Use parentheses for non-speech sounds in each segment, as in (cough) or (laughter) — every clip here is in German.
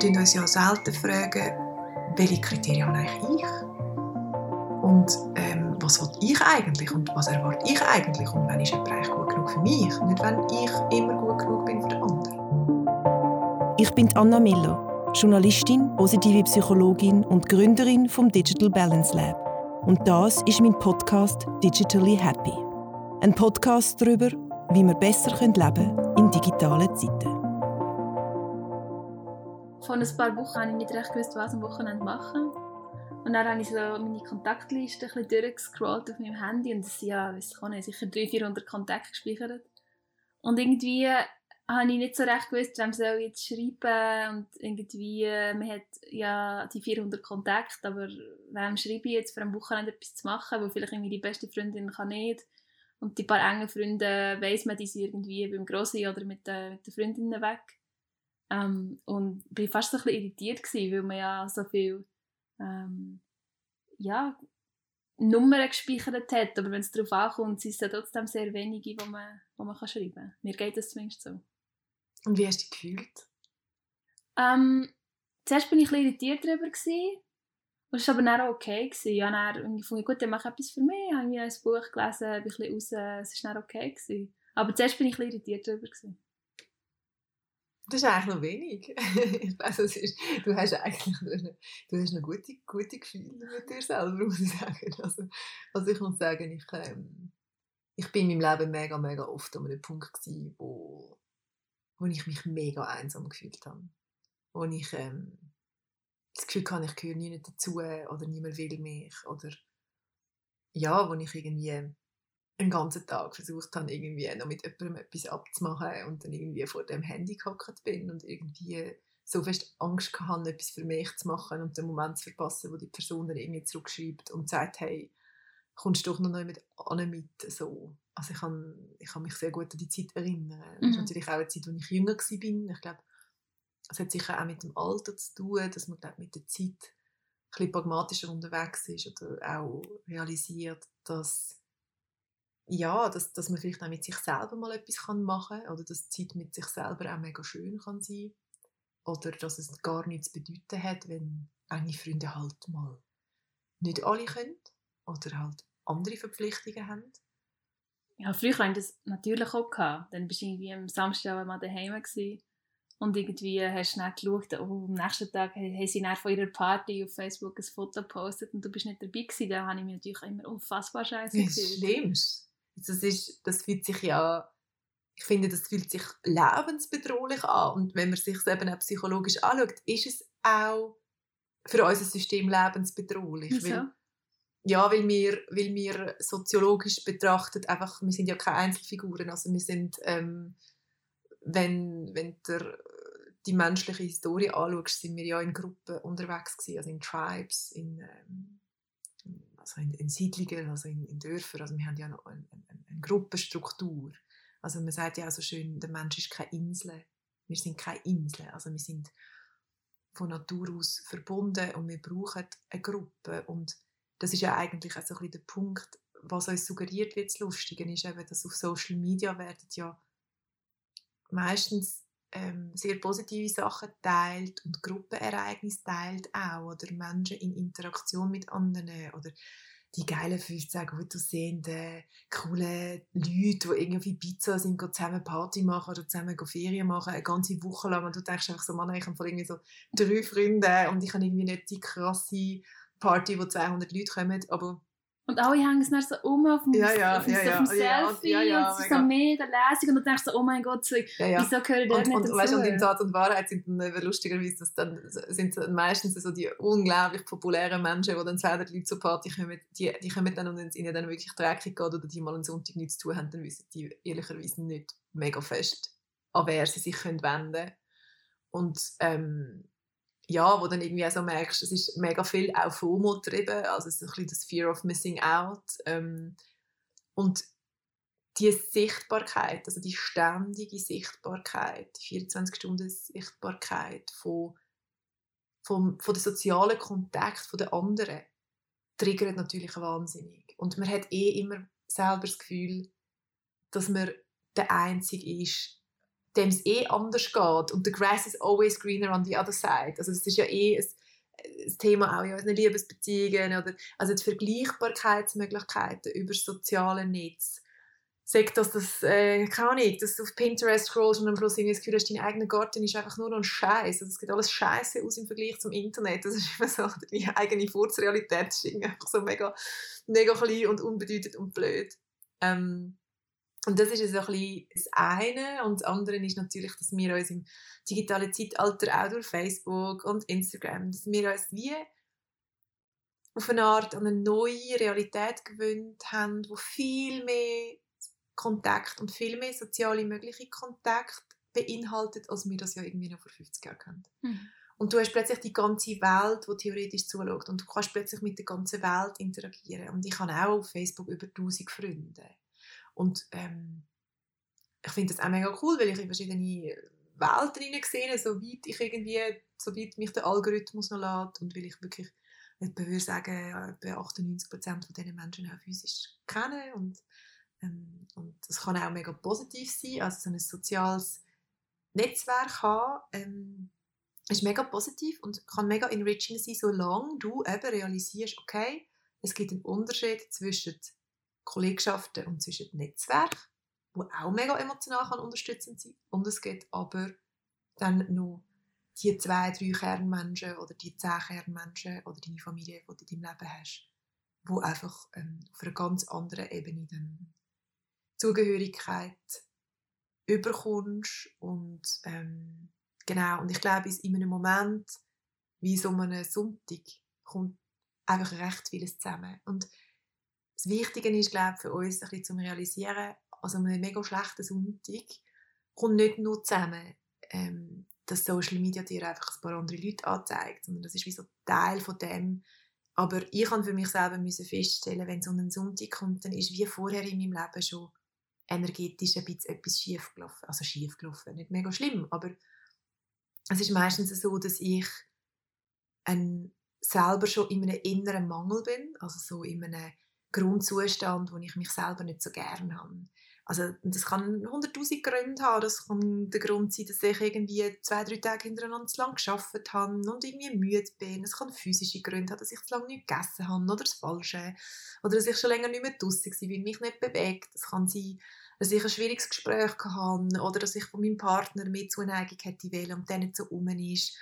fragen uns ja selten, fragen, welche Kriterien habe eigentlich ich? Und ähm, was will ich eigentlich und was erwarte ich eigentlich? Und wenn ist jemand eigentlich gut genug für mich? Nicht, wenn ich immer gut genug bin für den anderen. Ich bin Anna Miller, Journalistin, positive Psychologin und Gründerin vom Digital Balance Lab. Und das ist mein Podcast Digitally Happy. Ein Podcast darüber, wie wir besser leben können in digitalen Zeiten. Vor ein paar Wochen habe ich nicht recht gewusst, was am Wochenende machen. Und dann habe ich so meine Kontaktliste ein bisschen durchgescrollt auf meinem Handy und es sind ja, weiß ich nicht, sicher 300, 400 Kontakte gespeichert. Und irgendwie habe ich nicht so recht gewusst, wem soll ich jetzt schreiben und irgendwie, man hat ja die 400 Kontakte, aber wem schreibe ich jetzt für ein Wochenende etwas zu machen, weil vielleicht irgendwie die beste Freundin kann nicht und die paar engen Freunde weiss man, die sind irgendwie beim Grossi oder mit, den, mit den Freundinnen weg. Ähm, und ich war fast so ein bisschen irritiert, gewesen, weil man ja so viel ähm, ja, Nummern gespeichert hat, aber wenn es darauf ankommt, sind es ja trotzdem sehr wenige, die man, wo man kann schreiben kann. Mir geht das zumindest so. Und wie hast du dich gefühlt? Ähm, zuerst war ich ein bisschen irritiert darüber. Gewesen. Und es war aber dann auch okay. Gewesen. Ja, dann fand ich, gut, dann mache ich etwas für mich. Habe ich ein Buch gelesen, bin ein bisschen raus. Es war dann okay. Gewesen. Aber zuerst war ich ein bisschen irritiert darüber. Gewesen. Das ist eigentlich noch wenig. (laughs) ich es ist, du hast eigentlich du hast eine, du hast eine gute, gute Gefühle mit dir selber, (laughs) muss ich sagen. Also, also ich muss sagen, ich, ähm, ich bin in meinem Leben mega, mega oft an einem Punkt gewesen, wo, wo ich mich mega einsam gefühlt habe. Wo ich ähm, das Gefühl hatte, ich gehöre nie dazu oder niemand will mich. Oder ja, wo ich irgendwie einen ganzen Tag versucht habe, irgendwie noch mit jemandem etwas abzumachen und dann irgendwie vor dem Handy gehockt bin und irgendwie so fest Angst hatte, etwas für mich zu machen und den Moment zu verpassen, wo die Person dann irgendwie zurückschreibt und sagt, hey, kommst du doch noch mit an mit so. Also ich kann, ich kann mich sehr gut an die Zeit erinnern. Mhm. Das ist natürlich auch eine Zeit, wo ich jünger war. Ich glaube, es hat sicher auch mit dem Alter zu tun, dass man glaub, mit der Zeit ein bisschen pragmatischer unterwegs ist oder auch realisiert, dass ja, dass, dass man vielleicht auch mit sich selber mal etwas machen kann oder dass die Zeit mit sich selber auch mega schön kann sein oder dass es gar nichts bedeuten hat, wenn enge Freunde halt mal nicht alle können oder halt andere Verpflichtungen haben. Ja, früher hatte ich das natürlich auch. Gehabt. Dann bist du irgendwie am Samstag mal daheim gewesen. und irgendwie hast du dann geschaut, oh, am nächsten Tag haben sie dann von ihrer Party auf Facebook ein Foto gepostet und du bist nicht dabei gewesen. Da habe ich mich natürlich immer unfassbar scheiße gefühlt. Schlimm. Das, ist, das fühlt sich ja, ich finde, das fühlt sich lebensbedrohlich an. Und wenn man sich es eben auch psychologisch anschaut, ist es auch für unser System lebensbedrohlich. Wieso? Weil, ja, weil wir, weil wir soziologisch betrachtet einfach, wir sind ja keine Einzelfiguren, also wir sind, ähm, wenn, wenn der, die menschliche Historie anschaust, sind wir ja in Gruppen unterwegs gewesen, also in Tribes, in, ähm, also in, in Siedlungen, also in, in Dörfern. Also wir haben ja eine, eine, eine Gruppenstruktur. Also man sagt ja auch so schön, der Mensch ist keine Insel. Wir sind keine Insel. Also wir sind von Natur aus verbunden und wir brauchen eine Gruppe. Und das ist ja eigentlich auch so ein bisschen der Punkt, was uns suggeriert wird, das Lustige ist eben, dass auf Social Media werden ja meistens ähm, sehr positive Sachen teilt und Gruppenereignisse teilt auch oder Menschen in Interaktion mit anderen oder die geilen 15 gut aussehenden, coolen Leute, die irgendwie Pizza sind, zusammen Party machen oder zusammen Ferien machen, eine ganze Woche lang. Und du denkst einfach so, Mann, ich habe irgendwie so drei Freunde und ich habe irgendwie nicht die krasse Party, wo 200 Leute kommen, aber und alle hängen es dann so um auf dem, ja, ja, auf dem, ja, auf dem Selfie und es ist so mega lässig und du denkst so, oh mein Gott, so, wieso gehöre ich da und, nicht und, dazu? Weißt, und in Tat und Wahrheit sind dann lustigerweise das dann, sind meistens so die unglaublich populären Menschen, die dann 200 Leute zur Party kommen, die, die kommen dann und wenn es ihnen dann wirklich dreckig geht oder die mal einen Sonntag nichts zu tun haben, dann wissen die ehrlicherweise nicht mega fest, an wer sie sich können wenden können. Und ähm, ja, wo dann irgendwie auch so merkst, es ist mega viel auch FOMO getrieben, also so ein bisschen das Fear of Missing Out. Ähm, und die Sichtbarkeit, also die ständige Sichtbarkeit, die 24 Stunden Sichtbarkeit von, vom, von den sozialen Kontakt von den anderen, triggert natürlich wahnsinnig. Und man hat eh immer selber das Gefühl, dass man der Einzige ist, dem es eh anders geht und the grass is always greener on the other side. Also das ist ja eh ein, ein Thema auch in unseren Liebesbeziehungen oder also die Vergleichbarkeitsmöglichkeiten über soziale Netz. Sagt das, das äh, keine Ahnung, dass du auf Pinterest scrollst und am Schluss irgendwie das Gefühl hast, dein eigener Garten ist einfach nur noch ein Scheiß. Also es geht alles Scheiße aus im Vergleich zum Internet. Das ist immer so, deine eigene Furzrealität ist einfach so mega, mega klein und unbedeutend und blöd. Ähm, und das ist so ein bisschen das eine. Und das andere ist natürlich, dass wir uns im digitalen Zeitalter auch durch Facebook und Instagram, dass wir uns wie auf eine Art an eine neue Realität gewöhnt haben, wo viel mehr Kontakt und viel mehr soziale mögliche Kontakt beinhaltet, als wir das ja irgendwie noch vor 50 Jahren kennen. Mhm. Und du hast plötzlich die ganze Welt, die theoretisch zuschaut und du kannst plötzlich mit der ganzen Welt interagieren. Und ich habe auch auf Facebook über 1000 Freunde. Und ähm, ich finde das auch mega cool, weil ich in verschiedene Welten sehe, so weit ich irgendwie, so weit mich der Algorithmus noch lässt und weil ich wirklich, ich würde sagen, etwa 98% von diesen Menschen auch physisch kenne und, ähm, und das kann auch mega positiv sein, also so ein soziales Netzwerk haben, ähm, ist mega positiv und kann mega enriching sein, solange du eben realisierst, okay, es gibt einen Unterschied zwischen Kollegschaften und zwischen Netzwerken, wo auch mega emotional kann unterstützend sein Und es gibt aber dann noch die zwei, drei Kernmenschen oder die zehn Kernmenschen oder deine Familie, die du in deinem Leben hast, wo einfach ähm, auf einer ganz anderen Ebene dann Zugehörigkeit überkommst und ähm, genau, und ich glaube, in einem Moment wie so einem Sonntag kommt einfach recht vieles zusammen. Und das Wichtige ist, glaube ich, für uns ein bisschen zu realisieren, also ein mega schlechter Sonntag kommt nicht nur zusammen, ähm, dass Social Media dir einfach ein paar andere Leute anzeigt, sondern das ist wie so Teil von dem. Aber ich kann für mich selber müssen feststellen, wenn so ein Sonntag kommt, dann ist wie vorher in meinem Leben schon energetisch ein bisschen etwas schief gelaufen. Also schief gelaufen, nicht mega schlimm, aber es ist meistens so, dass ich ein, selber schon in einem inneren Mangel bin, also so in einem Grundzustand, wo ich mich selber nicht so gerne habe. Also das kann hunderttausend Gründe haben. Das kann der Grund sein, dass ich irgendwie zwei, drei Tage hintereinander zu lange gearbeitet habe und irgendwie müde bin. Es kann physische Gründe haben, dass ich zu lange nicht gegessen habe oder das Falsche. Oder dass ich schon länger nicht mehr draußen war, weil mich nicht bewegt. Es kann sein, dass ich ein schwieriges Gespräch hatte oder dass ich von meinem Partner mehr Zuneigung hätte wollen und der nicht so um ist.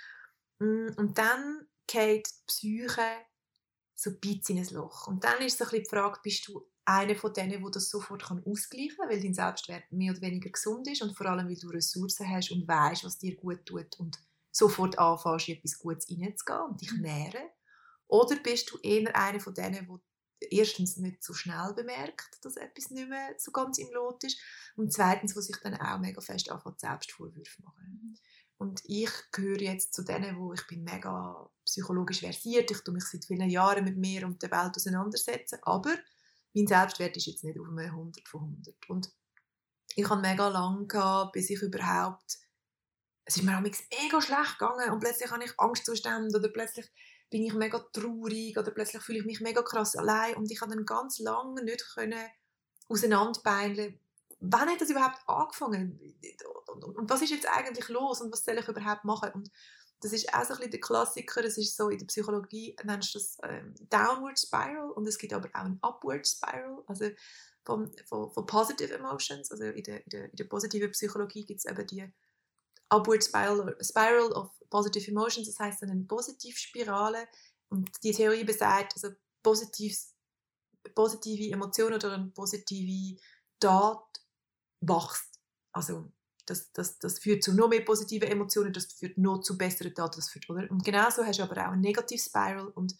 Mm, und dann geht die Psyche so ein bisschen in ein Loch. Und dann ist so ein bisschen die Frage, bist du einer von denen, der das sofort kann ausgleichen kann, weil dein Selbstwert mehr oder weniger gesund ist und vor allem, weil du Ressourcen hast und weißt, was dir gut tut und sofort anfängst, in etwas Gutes hineinzugehen und dich mhm. nähren. Oder bist du eher einer von denen, der erstens nicht so schnell bemerkt, dass etwas nicht mehr so ganz im Lot ist und zweitens, wo sich dann auch mega fest anfängt, Selbstvorwürfe machen. Mhm. Und ich gehöre jetzt zu denen, wo ich bin mega psychologisch versiert. Ich tue mich seit vielen Jahren mit mir und der Welt auseinandersetzen. Aber mein Selbstwert ist jetzt nicht auf einem 100 von 100. Und ich habe mega lange gehabt, bis ich überhaupt es ist mir auch mega schlecht gegangen und plötzlich habe ich Angstzustände oder plötzlich bin ich mega traurig oder plötzlich fühle ich mich mega krass allein und ich habe dann ganz lange nicht können auseinanderbeineln, wann hat das überhaupt angefangen? Und was ist jetzt eigentlich los und was soll ich überhaupt machen? Und das ist auch so ein bisschen der Klassiker, das ist so in der Psychologie, nennst du das ähm, Downward Spiral und es gibt aber auch ein Upward Spiral, also von, von, von Positive Emotions, also in der, in der, in der positiven Psychologie gibt es eben die Upward Spiral, Spiral of Positive Emotions, das heißt eine Positivspirale und die Theorie besagt, also positives, positive Emotionen oder eine positive Tat wächst. Also das, das, das führt zu noch mehr positiven Emotionen, das führt noch zu besseren Taten. Das führt, oder? Und genauso hast du aber auch eine Negative Spiral und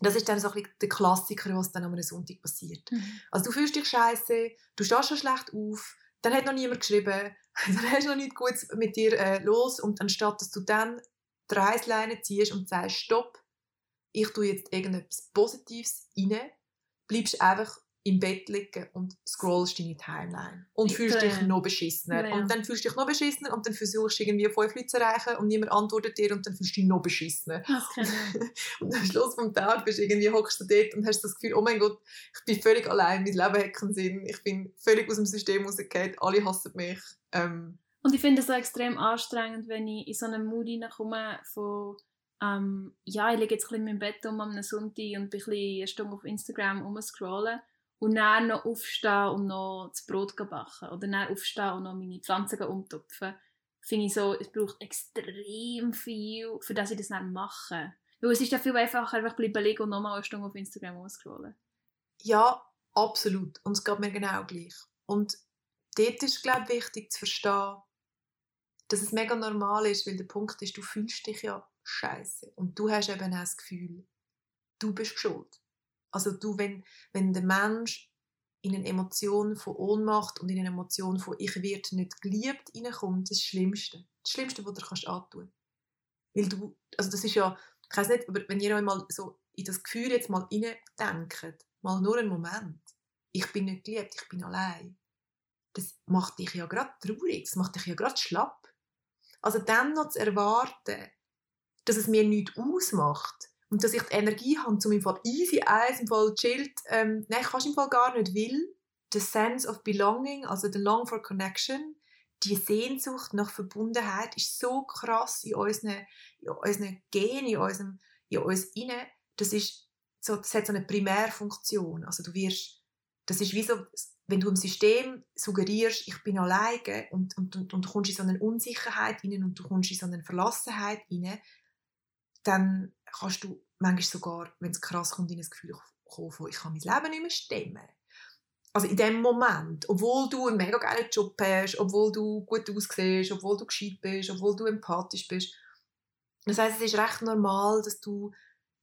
das ist dann so ein bisschen der Klassiker, was dann am Sonntag passiert. Mhm. Also du fühlst dich scheiße, du stehst schon schlecht auf, dann hat noch niemand geschrieben, (laughs) dann hast du noch nichts Gutes mit dir äh, los und anstatt dass du dann die Reißleine ziehst und sagst, stopp, ich tue jetzt irgendetwas Positives rein, bleibst einfach im Bett liegen und scrollst deine Timeline und fühlst dich noch beschissener. Ja. Und dann fühlst du dich noch beschissener und dann versuchst du irgendwie fünf Leute zu erreichen und niemand antwortet dir und dann fühlst du dich noch beschissener. (laughs) und am Schluss vom Tag bist du irgendwie, hockst du dort und hast das Gefühl, oh mein Gott, ich bin völlig allein, mein Leben hat keinen Sinn, ich bin völlig aus dem System rausgefallen, alle hassen mich. Ähm, Und ich finde es auch extrem anstrengend, wenn ich in so einen Mood hineinkomme von ähm, ja, ich liege jetzt ein bisschen in meinem Bett um am Sonntag und bin ein eine Stunde auf Instagram rumscrollen und dann noch aufstehen und noch das Brot backen oder dann aufstehen und noch meine Pflanzen umtopfen, finde ich so, es braucht extrem viel, für das ich das dann mache. Weil es ist ja viel einfacher, einfach bleiben liegen und nochmal eine Stunde auf Instagram rumscrollen. Ja, absolut. Und es geht mir genau gleich. Und dort ist, glaube ich, wichtig zu verstehen, dass es mega normal ist, weil der Punkt ist, du fühlst dich ja scheiße und du hast eben auch das Gefühl, du bist schuld. Also du, wenn, wenn der Mensch in eine Emotion von Ohnmacht und in eine Emotion von ich werde nicht geliebt reinkommt, das ist das Schlimmste. Das Schlimmste, was du kannst antun. Weil du, also das ist ja, ich weiß nicht, aber wenn ihr euch mal so in das Gefühl jetzt mal denkt, mal nur einen Moment, ich bin nicht geliebt, ich bin allein, das macht dich ja gerade traurig, das macht dich ja gerade schlapp. Also dann noch zu erwarten, dass es mir nichts ausmacht und dass ich die Energie habe, um im Fall easy eins, im Fall chillt, ähm, nein, ich im Fall gar nicht will, the sense of belonging, also the long for connection, die Sehnsucht nach Verbundenheit ist so krass in unseren, in unseren Genen, in, unserem, in uns inne, das ist so, das hat so eine Primärfunktion. Also du wirst, das ist wie so, wenn du im System suggerierst, ich bin alleine und, und, und, und du kommst in so eine Unsicherheit rein und du kommst in so eine Verlassenheit rein, dann kannst du manchmal sogar, wenn es krass kommt, in ein Gefühl kommen von, ich kann mein Leben nicht mehr stemmen. Also in dem Moment, obwohl du einen mega geilen Job hast, obwohl du gut aussiehst, obwohl du gescheit bist, obwohl du empathisch bist. Das heißt, es ist recht normal, dass du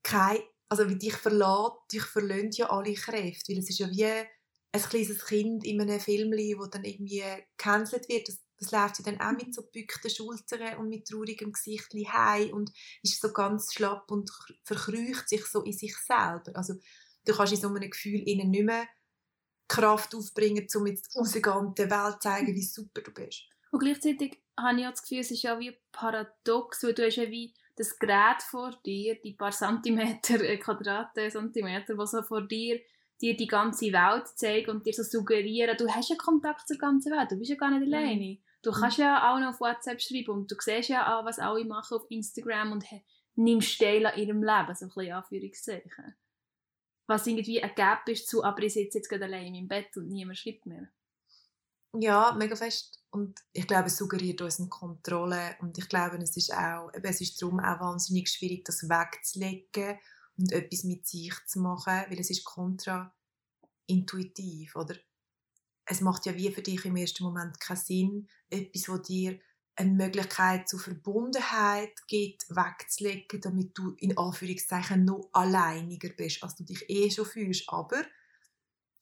kein, also wie dich verlässt, dich verlöhnt ja alle Kräfte, weil es ist ja wie ein kleines Kind in einem Film, wo dann irgendwie gecancelt wird. Das das läuft sie dann auch mit so gebückten Schultern und mit traurigem Gesicht heim und ist so ganz schlapp und verkrücht sich so in sich selber. Also du kannst in so einem Gefühl ihnen nicht mehr Kraft aufbringen, um jetzt rausgehen der Welt zu zeigen, wie super du bist. Und gleichzeitig habe ich auch das Gefühl, es ist ja wie paradox, weil du hast ja wie das Gerät vor dir, die paar Zentimeter, äh, Quadrate, Zentimeter, was so vor dir dir die ganze Welt zeigen und dir so suggerieren, du hast ja Kontakt zur ganzen Welt, du bist ja gar nicht mhm. alleine. Du mhm. kannst ja auch noch auf WhatsApp schreiben und du siehst ja auch, was alle machen auf Instagram und nimmst teil an ihrem Leben, so ein bisschen Anführungszeichen. Was irgendwie ein Gap ist zu, aber ich sitze jetzt gerade allein in meinem Bett und niemand schreibt mir. Ja, mega fest. Und ich glaube, es suggeriert uns eine Kontrolle. Und ich glaube, es ist auch, es ist darum auch wahnsinnig schwierig, das wegzulegen und etwas mit sich zu machen, weil es ist kontraintuitiv, oder? Es macht ja wie für dich im ersten Moment keinen Sinn, etwas, wo dir eine Möglichkeit zur Verbundenheit gibt, wegzulegen, damit du in Anführungszeichen noch alleiniger bist, als du dich eh schon fühlst. Aber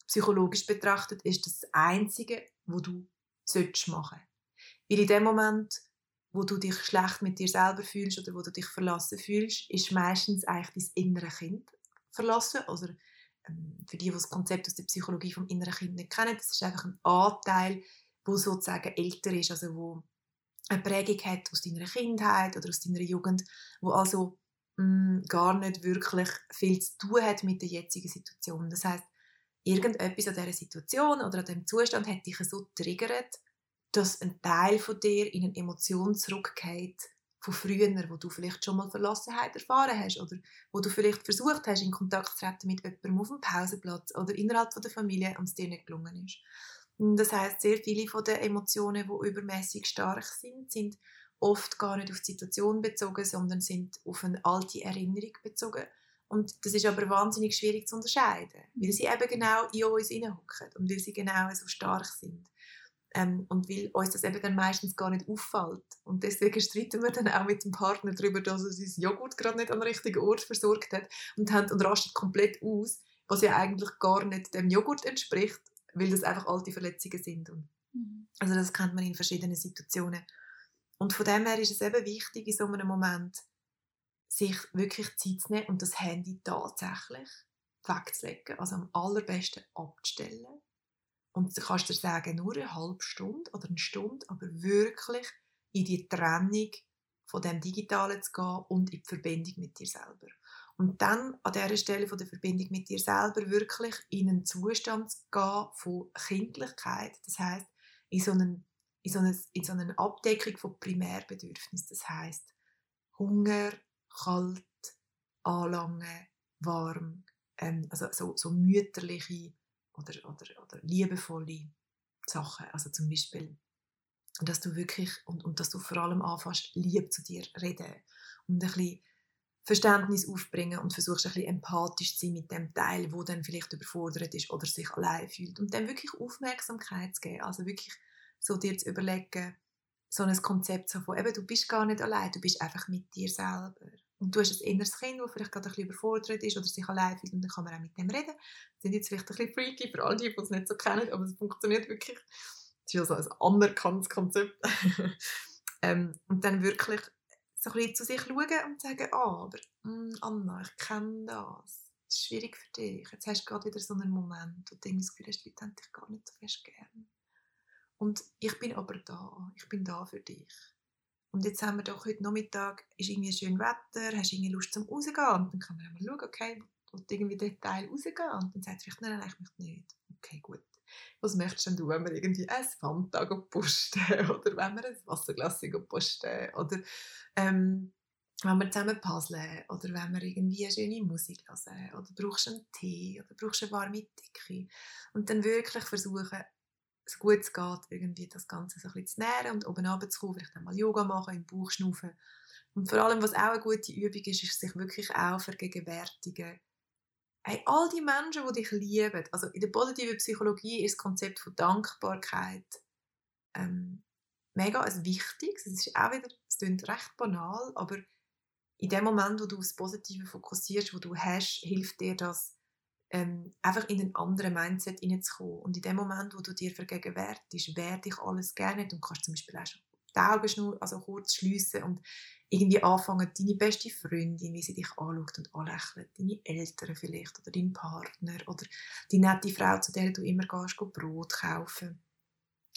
psychologisch betrachtet ist das das Einzige, wo du sollst machen. Weil in dem Moment, wo du dich schlecht mit dir selber fühlst oder wo du dich verlassen fühlst, ist meistens eigentlich dein innere Kind verlassen oder für die, die das Konzept aus der Psychologie vom inneren Kind nicht kennen, das ist einfach ein Anteil, wo sozusagen älter ist, also wo eine Prägung hat aus deiner Kindheit oder aus deiner Jugend, wo also mh, mm, gar nicht wirklich viel zu tun hat mit der jetzigen Situation. Das heißt, irgendetwas an dieser Situation oder an diesem Zustand hat dich so triggert, dass ein Teil von dir in eine Emotion zurückgeht, von früher, wo du vielleicht schon mal Verlassenheit erfahren hast oder wo du vielleicht versucht hast, in Kontakt zu treten mit jemandem auf dem Pausenplatz oder innerhalb von der Familie und es dir nicht gelungen ist. Das heißt, sehr viele von den Emotionen, die übermäßig stark sind, sind oft gar nicht auf die Situation bezogen, sondern sind auf eine alte Erinnerung bezogen. Und das ist aber wahnsinnig schwierig zu unterscheiden, weil sie eben genau in uns hineinhocken und weil sie genau so stark sind. Ähm, und weil uns das eben dann meistens gar nicht auffällt. Und deswegen streiten wir dann auch mit dem Partner darüber, dass er sein Joghurt gerade nicht am richtigen Ort versorgt hat und, haben, und rastet komplett aus, was ja eigentlich gar nicht dem Joghurt entspricht, weil das einfach alte Verletzungen sind. Und mhm. Also das kennt man in verschiedenen Situationen. Und von dem her ist es eben wichtig, in so einem Moment sich wirklich Zeit zu nehmen und das Handy tatsächlich wegzulegen, also am allerbesten abzustellen und du kannst dir sagen, nur eine halbe Stunde oder eine Stunde, aber wirklich in die Trennung von dem Digitalen zu gehen und in die Verbindung mit dir selber. Und dann an dieser Stelle von der Verbindung mit dir selber wirklich in einen Zustand zu gehen von Kindlichkeit. Das heißt, in so einen, in so, eine, in so eine Abdeckung von Primärbedürfnissen. Das heißt Hunger, kalt, anlangen, warm, ähm, also so, so mütterliche oder, oder, oder liebevolle Sachen. Also zum Beispiel, dass du wirklich, und, und dass du vor allem anfängst, lieb zu dir reden und ein bisschen Verständnis aufbringen und versuchst ein bisschen empathisch zu sein mit dem Teil, wo dann vielleicht überfordert ist oder sich allein fühlt und dann wirklich Aufmerksamkeit zu geben, also wirklich so dir zu überlegen, so ein Konzept so von, eben, du bist gar nicht allein, du bist einfach mit dir selber. Und du hast ein inneres Kind, das vielleicht gerade ein bisschen überfordert ist oder sich allein fühlt und dann kann man auch mit dem reden. Das sind jetzt vielleicht ein bisschen freaky für alle, die es nicht so kennen, aber es funktioniert wirklich. Das ist ja so ein anerkanntes Konzept. (laughs) ähm, und dann wirklich so ein bisschen zu sich schauen und sagen, ah, aber mh, hm, Anna, ich kenne das. Das ist schwierig für dich. Jetzt hast du gerade wieder so einen Moment, wo du das Gefühl hast, Leute haben dich gar nicht so fest gern. Und ich bin aber da. Ich bin da für dich. Und jetzt haben wir doch heute Nachmittag, ist irgendwie schön Wetter, hast irgendwie Lust zum rausgehen? Und dann kann man mal schauen, okay, wo irgendwie der Teil rausgehen? Und dann sagt vielleicht, nein, ich möchte nicht. Okay, gut. Was möchtest denn du, wenn wir irgendwie ein Fanta posten (laughs) oder wenn wir ein Wasserglas posten oder ähm, wenn wir zusammen puzzeln oder wenn wir irgendwie eine schöne Musik hören oder brauchst du einen Tee oder brauchst du eine warme Decke und dann wirklich versuchen, so gut es geht, irgendwie das Ganze so ein bisschen zu nähren und oben runterzukommen, vielleicht einmal Yoga machen, im Bauch schnaufen. Und vor allem, was auch eine gute Übung ist, ist sich wirklich auch vergegenwärtigen. Hey, all die Menschen, die dich lieben, also in der positiven Psychologie ist das Konzept von Dankbarkeit ähm, mega ein wichtiges. Es ist auch wieder, es klingt recht banal, aber in dem Moment, wo du das Positive fokussierst, wo du hast, hilft dir das, ähm, einfach in einen anderen Mindset hineinzukommen. Und in dem Moment, wo du dir vergegenwärtigst, wer dich alles gerne du kannst zum Beispiel auch schon die Augen schnur, also kurz schliessen und irgendwie anfangen, deine beste Freundin, wie sie dich anschaut und anlächelt, deine Eltern vielleicht oder dein Partner oder die nette Frau, zu der du immer gehst, Brot kaufen.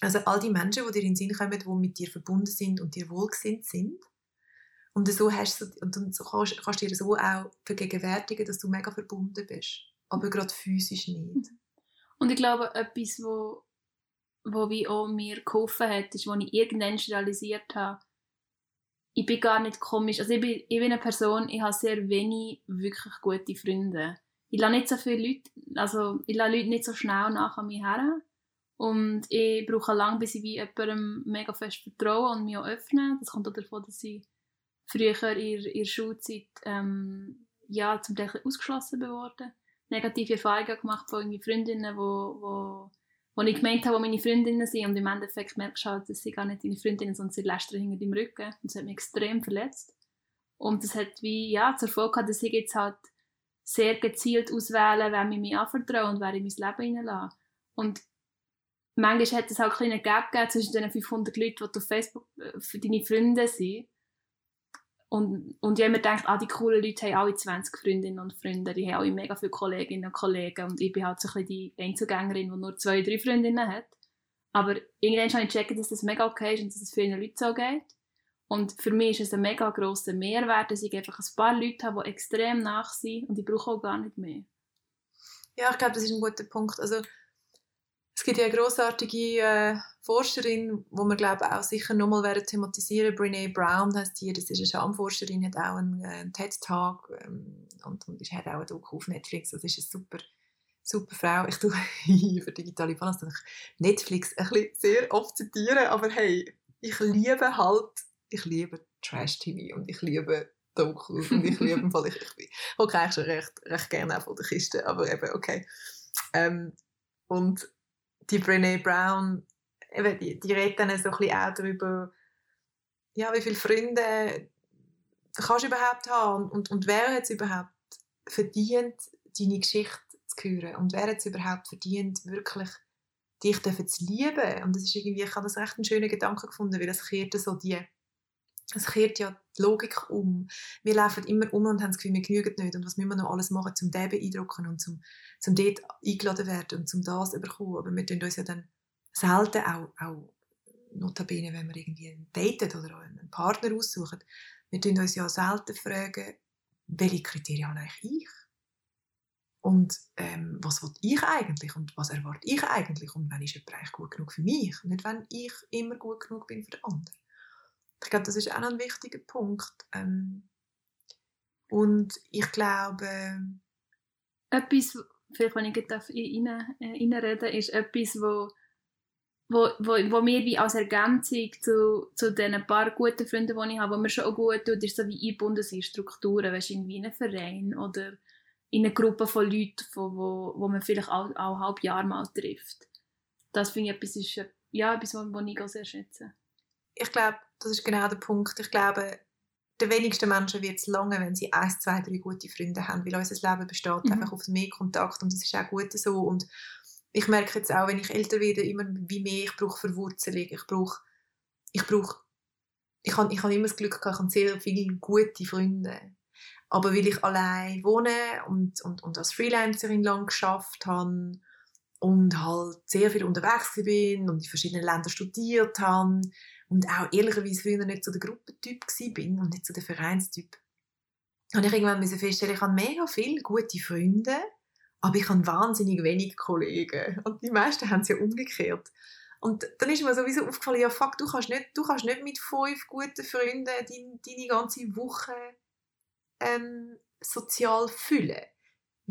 Also all die Menschen, die dir in den Sinn kommen, die mit dir verbunden sind und dir wohlgesinnt sind. Und so, hast du, und so kannst, kannst du dir so auch vergegenwärtigen, dass du mega verbunden bist aber gerade physisch nicht. Und ich glaube, etwas, wo, wo wie auch mir geholfen hat, ist, als ich irgendwann realisiert habe, ich bin gar nicht komisch. Also ich bin, ich bin eine Person, ich habe sehr wenig wirklich gute Freunde. Ich lasse nicht so viele Leute, also ich lasse Leute nicht so schnell nach an mich her. Und ich brauche lange, bis ich wie jemandem mega fest vertraue und mich auch öffne. Das kommt auch davon, dass ich früher in, in der Schulzeit ähm, ja, zum Teil ausgeschlossen geworden negative Erfahrungen gemacht von irgendwie Freundinnen, wo, wo, wo ich gemeint habe, wo meine Freundinnen sind und im Endeffekt merkst du halt, dass sie gar nicht deine Freundinnen, sondern sie lästern hinter deinem Rücken und das hat mich extrem verletzt. Und das hat wie, ja, zur Folge gehabt, dass ich jetzt halt sehr gezielt auswählen, wer ich mich anvertraue und wer ich mein Leben reinlasse. Und manchmal hat es auch ein kleinen Gap gegeben zwischen den 500 Leuten, die auf Facebook äh, für deine Freunde sind und, und jemand denkt, ah, die coolen Leute haben alle 20 Freundinnen und Freunde, die haben alle mega viele Kolleginnen und Kollegen und ich bin halt so ein bisschen die Einzelgängerin, die nur zwei, drei Freundinnen hat. Aber irgendwann habe ich gecheckt, dass das mega okay ist und dass es vielen Leuten so geht. Und für mich ist es ein mega grosser Mehrwert, dass ich einfach ein paar Leute habe, die extrem nach sind und ich brauche auch gar nicht mehr. Ja, ich glaube, das ist ein guter Punkt. Also es gibt ja eine grossartige äh, Forscherin, wo wir glaube auch sicher nochmal werden thematisieren. Brene Brown heißt die, das ist eine Schamforscherin, hat auch einen, äh, TED-Talk ähm, und, und hat auch ein Doku auf Netflix. Das ist eine super, super Frau. Ich tue (laughs) für digitale Balance Netflix ein bisschen sehr oft zitieren, aber hey, ich liebe halt, ich liebe Trash-TV und ich liebe Dokus und ich liebe im Fall, ich, ich okay, eigentlich schon recht, recht gerne auch von der Kiste, aber eben okay. Ähm, und die Brene Brown, die, die redet dann so ein bisschen auch darüber, ja, wie viele Freunde kannst du überhaupt haben und, und, und wer hat es überhaupt verdient, deine Geschichte zu hören? Und wer hat es überhaupt verdient, wirklich dich zu lieben? Und das ist irgendwie, ich habe das echt einen schönen Gedanken gefunden, weil es kehrt so die es kehrt ja die Logik um. Wir laufen immer um und haben das Gefühl, wir genügen nicht. Und was müssen wir noch alles machen, um den beeindrucken und zum, zum dort eingeladen werden und zum das bekommen. Aber wir tun uns ja dann selten auch, auch notabene, wenn wir irgendwie daten oder einen Partner aussuchen, wir tun uns ja selten fragen, welche Kriterien habe ich? Und ähm, was will ich eigentlich und was erwarte ich eigentlich und wenn ist jemand eigentlich gut genug für mich, nicht wenn ich immer gut genug bin für den anderen. Ich glaube, das ist auch ein wichtiger Punkt. Ähm, und ich glaube... Etwas, vielleicht wenn ich rein, äh, reinreden ist etwas, wo wo, wo, wo mir wie als Ergänzung zu, zu den paar guten Freunden, die ich habe, wo mir schon auch gut tut, ist so wie eingebunden sind Strukturen, weißt, irgendwie in einem Verein oder in einer Gruppe von Leuten, wo, wo man vielleicht auch, auch halb Jahr mal trifft. Das finde ich etwas, ist, ja, etwas, was ich auch sehr schätze. Ich glaube, das ist genau der Punkt. Ich glaube, den wenigsten Menschen wird es lange, wenn sie ein, zwei, drei gute Freunde haben, weil unser Leben besteht mhm. einfach auf mehr Kontakt und das ist auch gut so und ich merke jetzt auch, wenn ich älter werde, immer wie mehr ich brauche Verwurzelung. Ich brauche, ich brauche, ich habe ich hab immer das Glück gehabt, ich habe sehr viele gute Freunde. Aber weil ich allein wohne und, und, und als Freelancerin lang geschafft habe und halt sehr viel unterwegs bin und in verschiedenen Ländern studiert habe und auch ehrlicherweise früher nicht so der Gruppentyp bin und nicht so der Vereinstyp, habe ich irgendwann feststellen, ich habe mega viele gute Freunde, aber ich habe wahnsinnig wenig Kollegen. Und die meisten haben es ja umgekehrt. Und dann ist mir sowieso aufgefallen, ja fuck, du kannst nicht, du kannst nicht mit fünf guten Freunden deine, deine ganze Woche ähm, sozial füllen.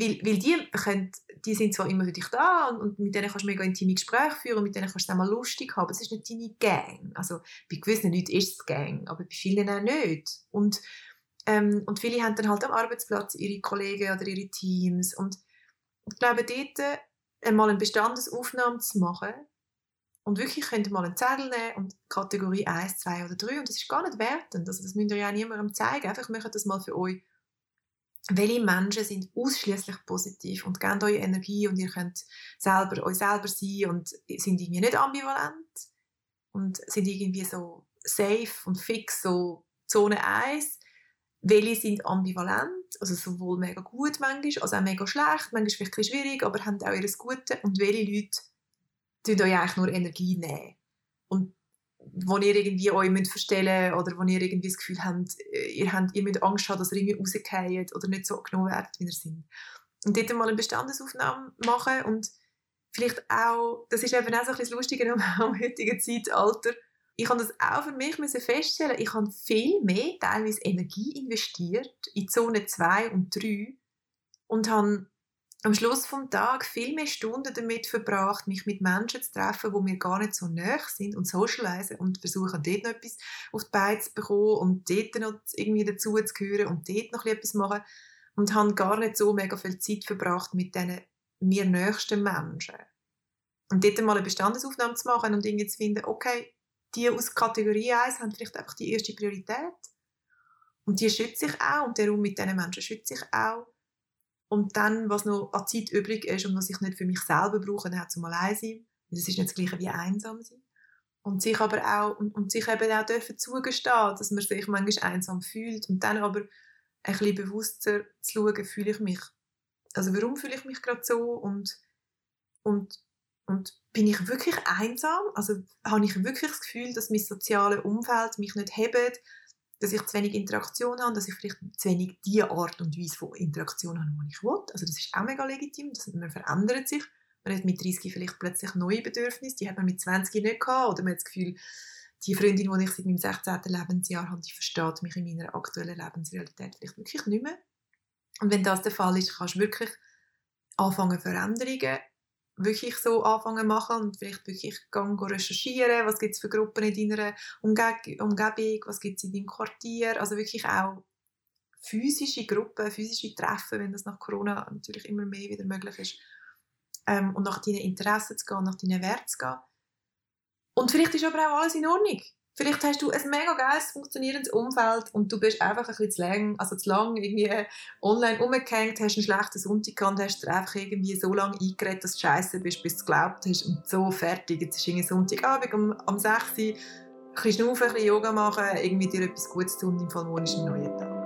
Weil, weil die, können, die sind zwar immer für dich da und, und mit denen kannst du mega intime Gespräche führen, mit denen kannst du auch mal lustig haben, es ist nicht deine Gang. Also bei gewissen Leuten ist es Gang, aber bei vielen auch nicht. Und, ähm, und viele haben dann halt am Arbeitsplatz ihre Kollegen oder ihre Teams und ich glaube, dort einmal eine Bestandesaufnahme zu machen und wirklich könnt ihr mal einen Zettel nehmen und Kategorie 1, 2 oder 3 und das ist gar nicht wertend, also das müsst ihr ja niemandem zeigen, einfach macht das mal für euch. Welche Menschen sind ausschließlich positiv und geben euch Energie und ihr könnt selber euch selber sein und sind irgendwie nicht ambivalent und sind irgendwie so safe und fix, so Zone 1 welche sind ambivalent, also sowohl mega gut manchmal, als auch mega schlecht, manchmal vielleicht ein schwierig, aber haben auch ihr Gute. Und welche Leute tun euch eigentlich nur Energie nehmen. Und wo ihr irgendwie euch müsst verstellen oder wo ihr irgendwie das Gefühl habt, äh, ihr, habt, ihr müsst Angst haben, dass ihr irgendwie rausfallt oder nicht so genommen werdet, wie ihr seid. Und dort mal eine Bestandesaufnahme machen und vielleicht auch, das ist eben auch so ein bisschen das Lustige am (laughs) heutigen Zeitalter, ich habe das auch für mich feststellen ich habe viel mehr teilweise Energie investiert in Zone 2 und 3 und habe am Schluss vom Tag viel mehr Stunden damit verbracht, mich mit Menschen zu treffen, wo mir gar nicht so nah sind und socialisen und versuchen, dort noch etwas auf die Beine zu bekommen und dort noch irgendwie dazu zu gehören und dort noch etwas machen und habe gar nicht so mega viel Zeit verbracht mit diesen mir nächsten Menschen. Und dort mal eine Bestandesaufnahme zu machen und irgendwie zu finden, okay, die aus Kategorie 1 haben vielleicht einfach die erste Priorität. Und die schützt sich auch und der Raum mit diesen Menschen schützt sich auch. Und dann, was noch an Zeit übrig ist und was ich nicht für mich selber brauche, dann zum allein sein. Das ist nicht das Gleiche wie einsam sein. Und sich aber auch, und, und sich eben auch dürfen zugestehen, dass man sich manchmal einsam fühlt und dann aber ein bisschen bewusster zu schauen, fühle ich mich, also warum fühle ich mich gerade so und, und und bin ich wirklich einsam? Also habe ich wirklich das Gefühl, dass mein soziales Umfeld mich nicht hebt, dass ich zu wenig Interaktion habe, dass ich vielleicht zu wenig die Art und Weise von Interaktion habe, die ich will. Also das ist auch mega legitim, das, man verändert sich. Man hat mit 30 vielleicht plötzlich neue Bedürfnisse, die hat man mit 20 nicht gehabt. Oder man hat das Gefühl, die Freundin, die ich seit meinem 16. Lebensjahr habe, die versteht mich in meiner aktuellen Lebensrealität vielleicht wirklich nicht mehr. Und wenn das der Fall ist, kannst du wirklich anfangen, Veränderungen wirklich so anfangen machen und vielleicht wirklich gehen, recherchieren, was gibt es für Gruppen in deiner Umge Umgebung, was gibt es in deinem Quartier, also wirklich auch physische Gruppen, physische Treffen, wenn das nach Corona natürlich immer mehr wieder möglich ist, ähm, und nach deinen Interessen zu gehen, nach deinen Werten zu gehen. Und vielleicht ist aber auch alles in Ordnung. Vielleicht hast du ein mega geiles, funktionierendes Umfeld und du bist einfach ein bisschen zu lang, also zu lang irgendwie online umgehängt, hast einen schlechten Sonntag gehabt, hast dir einfach irgendwie so lange eingeredet, dass du scheiße bist, bis du geglaubt hast und so fertig. Jetzt ist irgendwie Sonntagabend um, um 6 Uhr, ein bisschen schnaufen, ein bisschen Yoga machen, irgendwie dir etwas Gutes tun, im Fall morgen ist ein neuer Tag.